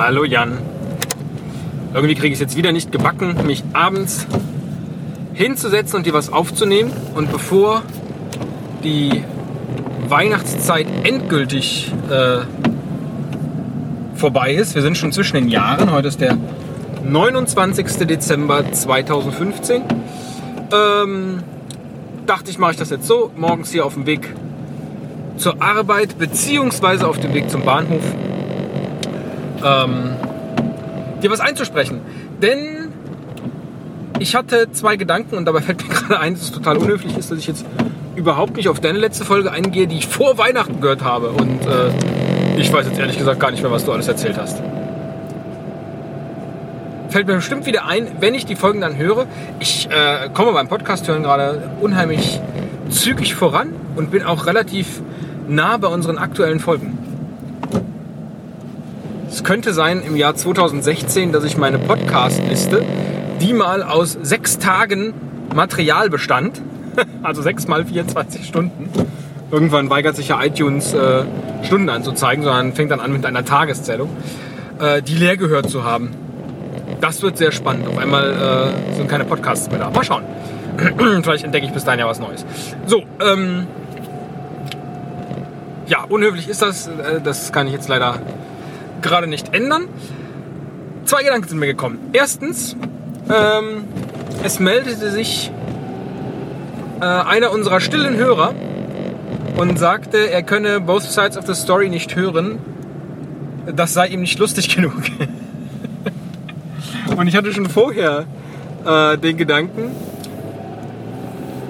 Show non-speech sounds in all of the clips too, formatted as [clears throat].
Hallo Jan. Irgendwie kriege ich es jetzt wieder nicht gebacken, mich abends hinzusetzen und dir was aufzunehmen. Und bevor die Weihnachtszeit endgültig äh, vorbei ist, wir sind schon zwischen den Jahren, heute ist der 29. Dezember 2015, ähm, dachte ich, mache ich das jetzt so, morgens hier auf dem Weg zur Arbeit beziehungsweise auf dem Weg zum Bahnhof ähm, dir was einzusprechen. Denn ich hatte zwei Gedanken und dabei [laughs] fällt mir gerade ein, dass es total unhöflich ist, dass ich jetzt überhaupt nicht auf deine letzte Folge eingehe, die ich vor Weihnachten gehört habe. Und äh, ich weiß jetzt ehrlich gesagt gar nicht mehr, was du alles erzählt hast. Fällt mir bestimmt wieder ein, wenn ich die Folgen dann höre. Ich äh, komme beim Podcast hören gerade unheimlich zügig voran und bin auch relativ nah bei unseren aktuellen Folgen. Es könnte sein im Jahr 2016, dass ich meine Podcast-Liste, die mal aus sechs Tagen Material bestand, [laughs] also sechs mal 24 Stunden, irgendwann weigert sich ja iTunes äh, Stunden anzuzeigen, sondern fängt dann an mit einer Tageszählung, äh, die leer gehört zu haben. Das wird sehr spannend. Auf einmal äh, sind keine Podcasts mehr da. Mal schauen. [clears throat] Vielleicht entdecke ich bis dahin ja was Neues. So, ähm, ja, unhöflich ist das. Äh, das kann ich jetzt leider gerade nicht ändern. Zwei Gedanken sind mir gekommen. Erstens, ähm, es meldete sich äh, einer unserer stillen Hörer und sagte, er könne Both Sides of the Story nicht hören. Das sei ihm nicht lustig [laughs] genug. und ich hatte schon vorher äh, den Gedanken,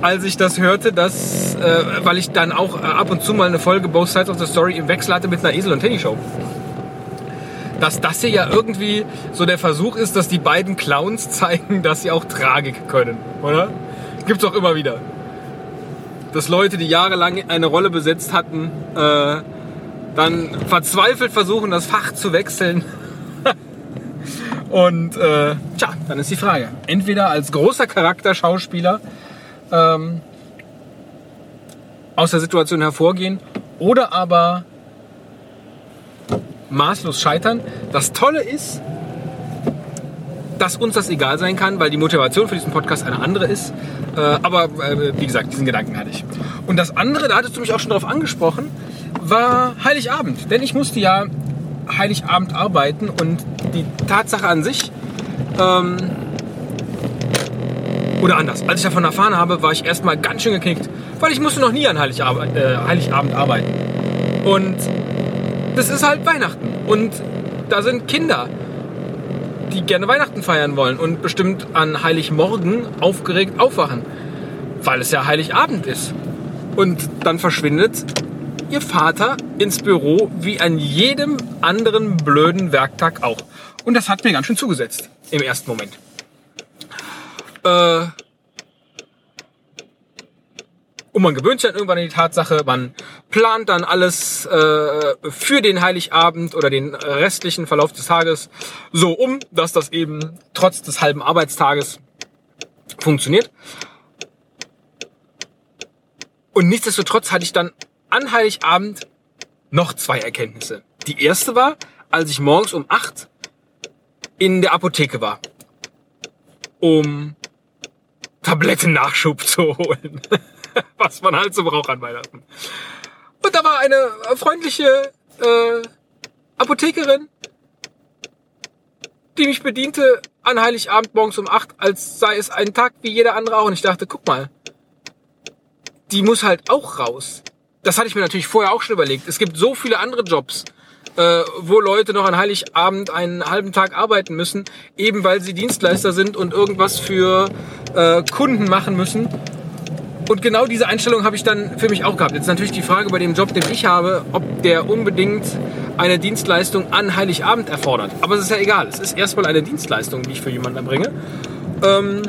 als ich das hörte, dass, äh, weil ich dann auch äh, ab und zu mal eine Folge Both Sides of the Story im Wechsel hatte mit einer Esel- und Teddy-Show dass das hier ja irgendwie so der Versuch ist, dass die beiden Clowns [laughs] zeigen, dass sie auch Tragik können, oder? Gibt's auch immer wieder. Dass Leute, die jahrelang eine Rolle besetzt hatten, äh, dann verzweifelt versuchen, das Fach zu wechseln. [laughs] Und äh, tja, dann ist die Frage. Entweder als großer Charakterschauspieler ähm, aus der Situation hervorgehen oder aber maßlos scheitern. Das Tolle ist, dass uns das egal sein kann, weil die Motivation für diesen Podcast eine andere ist. Äh, aber äh, wie gesagt, diesen Gedanken hatte ich. Und das andere, da hattest du mich auch schon darauf angesprochen, war Heiligabend. Denn ich musste ja Heiligabend arbeiten und die Tatsache an sich, ähm, oder anders, als ich davon erfahren habe, war ich erstmal ganz schön geknickt, weil ich musste noch nie an Heiligabend, äh, Heiligabend arbeiten. Und das ist halt Weihnachten. Und da sind Kinder, die gerne Weihnachten feiern wollen und bestimmt an Heiligmorgen aufgeregt aufwachen, weil es ja Heiligabend ist. Und dann verschwindet ihr Vater ins Büro wie an jedem anderen blöden Werktag auch. Und das hat mir ganz schön zugesetzt im ersten Moment. Äh, und man gewöhnt sich dann irgendwann an die Tatsache, man plant dann alles äh, für den Heiligabend oder den restlichen Verlauf des Tages so um, dass das eben trotz des halben Arbeitstages funktioniert. Und nichtsdestotrotz hatte ich dann an Heiligabend noch zwei Erkenntnisse. Die erste war, als ich morgens um acht in der Apotheke war, um Tablettennachschub [laughs] zu holen. [laughs] was man halt so braucht an Weihnachten. Und da war eine freundliche äh, Apothekerin, die mich bediente an Heiligabend morgens um acht, als sei es ein Tag wie jeder andere auch. Und ich dachte, guck mal, die muss halt auch raus. Das hatte ich mir natürlich vorher auch schon überlegt. Es gibt so viele andere Jobs, äh, wo Leute noch an Heiligabend einen halben Tag arbeiten müssen, eben weil sie Dienstleister sind und irgendwas für äh, Kunden machen müssen. Und genau diese Einstellung habe ich dann für mich auch gehabt. Jetzt natürlich die Frage bei dem Job, den ich habe, ob der unbedingt eine Dienstleistung an Heiligabend erfordert. Aber es ist ja egal. Es ist erstmal eine Dienstleistung, die ich für jemanden erbringe. Ähm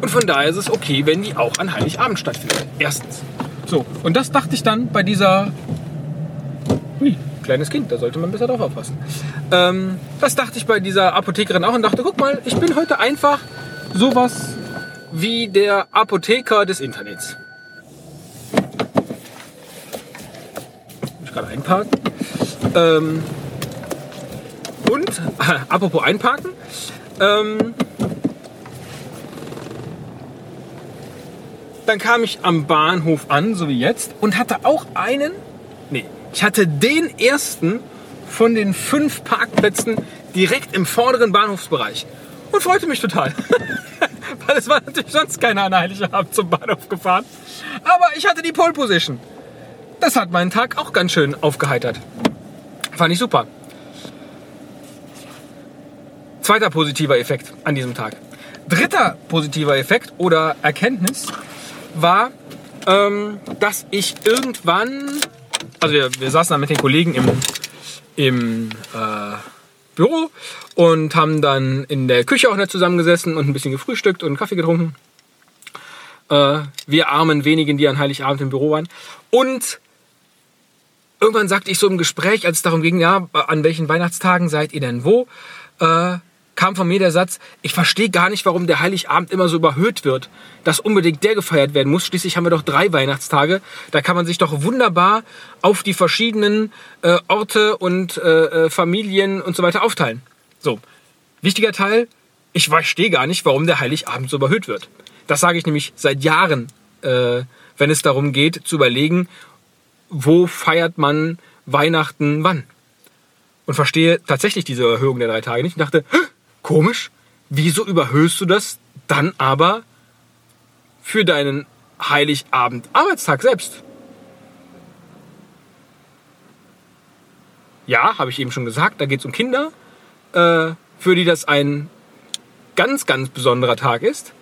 und von daher ist es okay, wenn die auch an Heiligabend stattfindet. Erstens. So, und das dachte ich dann bei dieser. Hui, kleines Kind, da sollte man besser drauf aufpassen. Ähm, das dachte ich bei dieser Apothekerin auch und dachte, guck mal, ich bin heute einfach sowas wie der Apotheker des Internets. Ich gerade einparken. Ähm, Und, äh, [laughs] apropos einparken, ähm, dann kam ich am Bahnhof an, so wie jetzt, und hatte auch einen, nee, ich hatte den ersten von den fünf Parkplätzen direkt im vorderen Bahnhofsbereich und freute mich total. [laughs] [laughs] Weil es war natürlich sonst keiner an Heiligabend zum Bahnhof gefahren. Aber ich hatte die Pole Position. Das hat meinen Tag auch ganz schön aufgeheitert. Fand ich super. Zweiter positiver Effekt an diesem Tag. Dritter positiver Effekt oder Erkenntnis war, ähm, dass ich irgendwann, also wir, wir saßen dann mit den Kollegen im, im äh, Büro und haben dann in der Küche auch nicht zusammengesessen und ein bisschen gefrühstückt und Kaffee getrunken. Äh, wir armen wenigen, die an Heiligabend im Büro waren. Und irgendwann sagte ich so im Gespräch, als es darum ging, ja, an welchen Weihnachtstagen seid ihr denn wo? Äh, kam von mir der Satz, ich verstehe gar nicht, warum der Heiligabend immer so überhöht wird, dass unbedingt der gefeiert werden muss. Schließlich haben wir doch drei Weihnachtstage. Da kann man sich doch wunderbar auf die verschiedenen äh, Orte und äh, äh Familien und so weiter aufteilen. So, wichtiger Teil, ich verstehe gar nicht, warum der Heiligabend so überhöht wird. Das sage ich nämlich seit Jahren, äh, wenn es darum geht, zu überlegen, wo feiert man Weihnachten wann. Und verstehe tatsächlich diese Erhöhung der drei Tage nicht. Und dachte, Komisch. Wieso überhöhst du das dann aber für deinen Heiligabend-Arbeitstag selbst? Ja, habe ich eben schon gesagt, da geht es um Kinder, äh, für die das ein ganz, ganz besonderer Tag ist.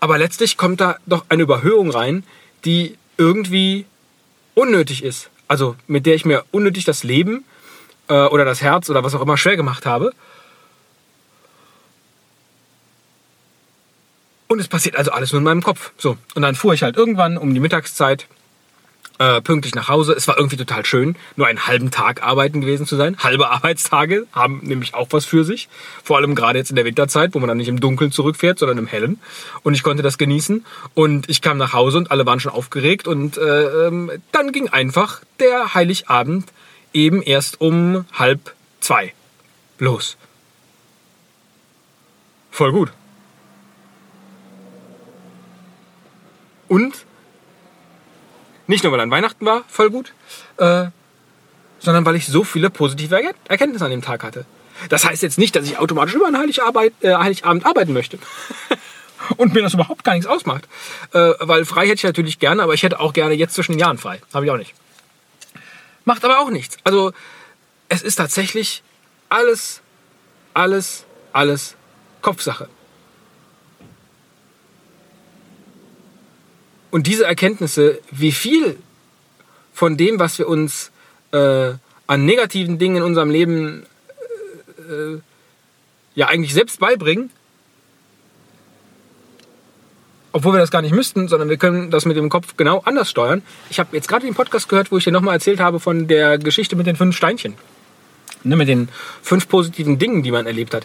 Aber letztlich kommt da doch eine Überhöhung rein, die irgendwie unnötig ist. Also mit der ich mir unnötig das Leben äh, oder das Herz oder was auch immer schwer gemacht habe. Und es passiert also alles nur in meinem Kopf. So. Und dann fuhr ich halt irgendwann um die Mittagszeit äh, pünktlich nach Hause. Es war irgendwie total schön, nur einen halben Tag arbeiten gewesen zu sein. Halbe [laughs] Arbeitstage haben nämlich auch was für sich. Vor allem gerade jetzt in der Winterzeit, wo man dann nicht im Dunkeln zurückfährt, sondern im Hellen. Und ich konnte das genießen. Und ich kam nach Hause und alle waren schon aufgeregt. Und äh, ähm, dann ging einfach der Heiligabend eben erst um halb zwei los. Voll gut. Und nicht nur, weil an Weihnachten war, voll gut, äh, sondern weil ich so viele positive Erkenntnisse an dem Tag hatte. Das heißt jetzt nicht, dass ich automatisch über einen Heiligabend, äh, Heiligabend arbeiten möchte. [laughs] Und mir das überhaupt gar nichts ausmacht. Äh, weil frei hätte ich natürlich gerne, aber ich hätte auch gerne jetzt zwischen den Jahren frei. Habe ich auch nicht. Macht aber auch nichts. Also es ist tatsächlich alles, alles, alles Kopfsache. Und diese Erkenntnisse, wie viel von dem, was wir uns äh, an negativen Dingen in unserem Leben äh, äh ja eigentlich selbst beibringen, obwohl wir das gar nicht müssten, sondern wir können das mit dem Kopf genau anders steuern. Ich habe jetzt gerade den Podcast gehört, wo ich dir nochmal erzählt habe von der Geschichte mit den fünf Steinchen. Ne, mit den fünf positiven Dingen, die man erlebt hat.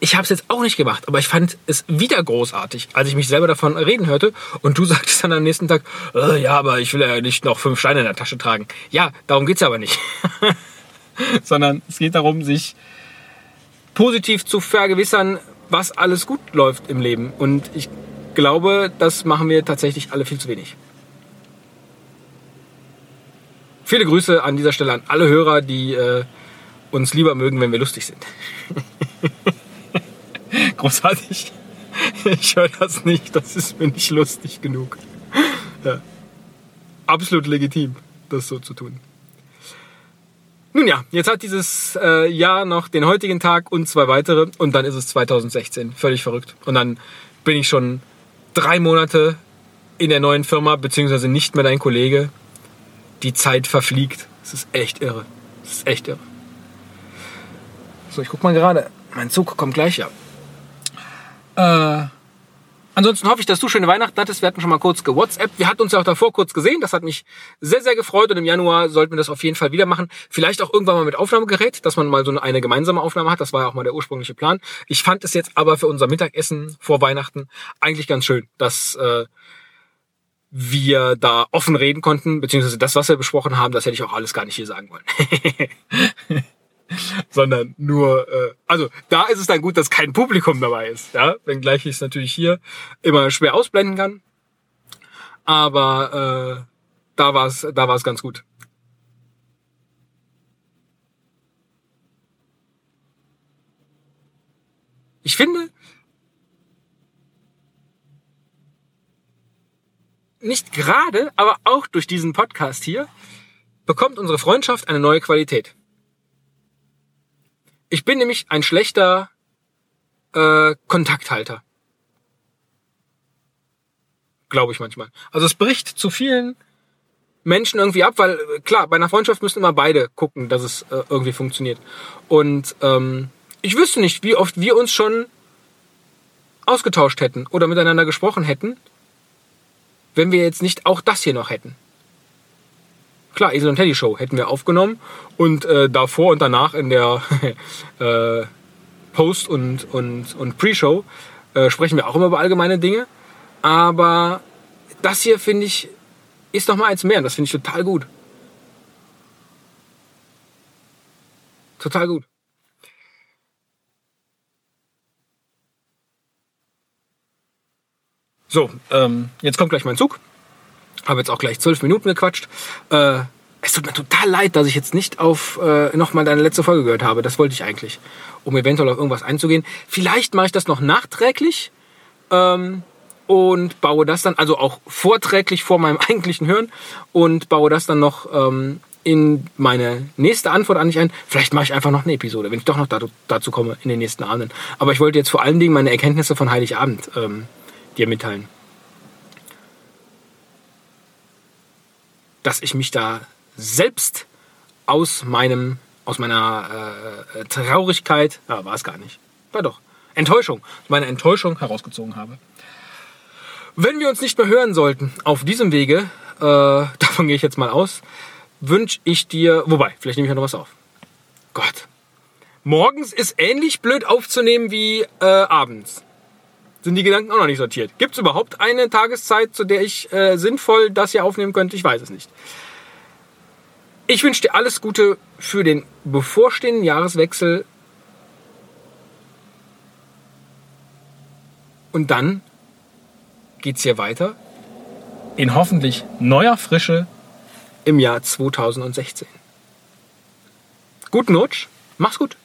Ich habe es jetzt auch nicht gemacht, aber ich fand es wieder großartig, als ich mich selber davon reden hörte und du [laughs] sagtest dann am nächsten Tag, äh, ja, aber ich will ja nicht noch fünf Steine in der Tasche tragen. Ja, darum geht's aber nicht. [laughs] Sondern es geht darum, sich positiv zu vergewissern, was alles gut läuft im Leben. Und ich glaube, das machen wir tatsächlich alle viel zu wenig. Viele Grüße an dieser Stelle an alle Hörer, die äh, uns lieber mögen, wenn wir lustig sind. [laughs] Großartig. Ich höre das nicht, das ist mir nicht lustig genug. Ja. Absolut legitim, das so zu tun. Nun ja, jetzt hat dieses äh, Jahr noch den heutigen Tag und zwei weitere und dann ist es 2016. Völlig verrückt. Und dann bin ich schon drei Monate in der neuen Firma, beziehungsweise nicht mehr dein Kollege. Die Zeit verfliegt. Es ist echt irre. Es ist echt irre. So, ich guck mal gerade. Mein Zug kommt gleich, ja. Ansonsten hoffe ich, dass du schöne Weihnachten hattest. Wir hatten schon mal kurz gewhatsApp. Wir hatten uns ja auch davor kurz gesehen. Das hat mich sehr, sehr gefreut. Und im Januar sollten wir das auf jeden Fall wieder machen. Vielleicht auch irgendwann mal mit Aufnahmegerät, dass man mal so eine gemeinsame Aufnahme hat. Das war ja auch mal der ursprüngliche Plan. Ich fand es jetzt aber für unser Mittagessen vor Weihnachten eigentlich ganz schön, dass äh, wir da offen reden konnten. Beziehungsweise das, was wir besprochen haben, das hätte ich auch alles gar nicht hier sagen wollen. [laughs] sondern nur, äh, also da ist es dann gut, dass kein Publikum dabei ist, ja, wenngleich ich es natürlich hier immer schwer ausblenden kann. Aber äh, da war es da war's ganz gut. Ich finde, nicht gerade, aber auch durch diesen Podcast hier bekommt unsere Freundschaft eine neue Qualität. Ich bin nämlich ein schlechter äh, Kontakthalter. Glaube ich manchmal. Also es bricht zu vielen Menschen irgendwie ab, weil äh, klar, bei einer Freundschaft müssen immer beide gucken, dass es äh, irgendwie funktioniert. Und ähm, ich wüsste nicht, wie oft wir uns schon ausgetauscht hätten oder miteinander gesprochen hätten, wenn wir jetzt nicht auch das hier noch hätten. Klar, Esel und Teddy Show hätten wir aufgenommen und äh, davor und danach in der [laughs] äh, Post- und, und, und Pre-Show äh, sprechen wir auch immer über allgemeine Dinge. Aber das hier, finde ich, ist noch mal eins mehr und das finde ich total gut. Total gut. So, ähm, jetzt kommt gleich mein Zug. Habe jetzt auch gleich zwölf Minuten gequatscht. Äh, es tut mir total leid, dass ich jetzt nicht auf äh, nochmal deine letzte Folge gehört habe. Das wollte ich eigentlich, um eventuell auf irgendwas einzugehen. Vielleicht mache ich das noch nachträglich ähm, und baue das dann, also auch vorträglich vor meinem [laughs] eigentlichen Hören und baue das dann noch ähm, in meine nächste Antwort an dich ein. Vielleicht mache ich einfach noch eine Episode, wenn ich doch noch dazu, dazu komme in den nächsten Abenden. Aber ich wollte jetzt vor allen Dingen meine Erkenntnisse von Heiligabend ähm, dir mitteilen. Dass ich mich da selbst aus meinem, aus meiner äh, Traurigkeit, ja, war es gar nicht, war doch, Enttäuschung, meine Enttäuschung herausgezogen habe. Wenn wir uns nicht mehr hören sollten auf diesem Wege, äh, [laughs] davon gehe ich jetzt mal aus, wünsche ich dir, wobei, vielleicht nehme ich ja noch was auf. Gott. Morgens ist ähnlich blöd aufzunehmen wie äh, abends sind die Gedanken auch noch nicht sortiert. Gibt es überhaupt eine Tageszeit, zu der ich äh, sinnvoll das hier aufnehmen könnte? Ich weiß es nicht. Ich wünsche dir alles Gute für den bevorstehenden Jahreswechsel. Und dann geht's hier weiter in hoffentlich neuer Frische im Jahr 2016. Guten Rutsch, mach's gut.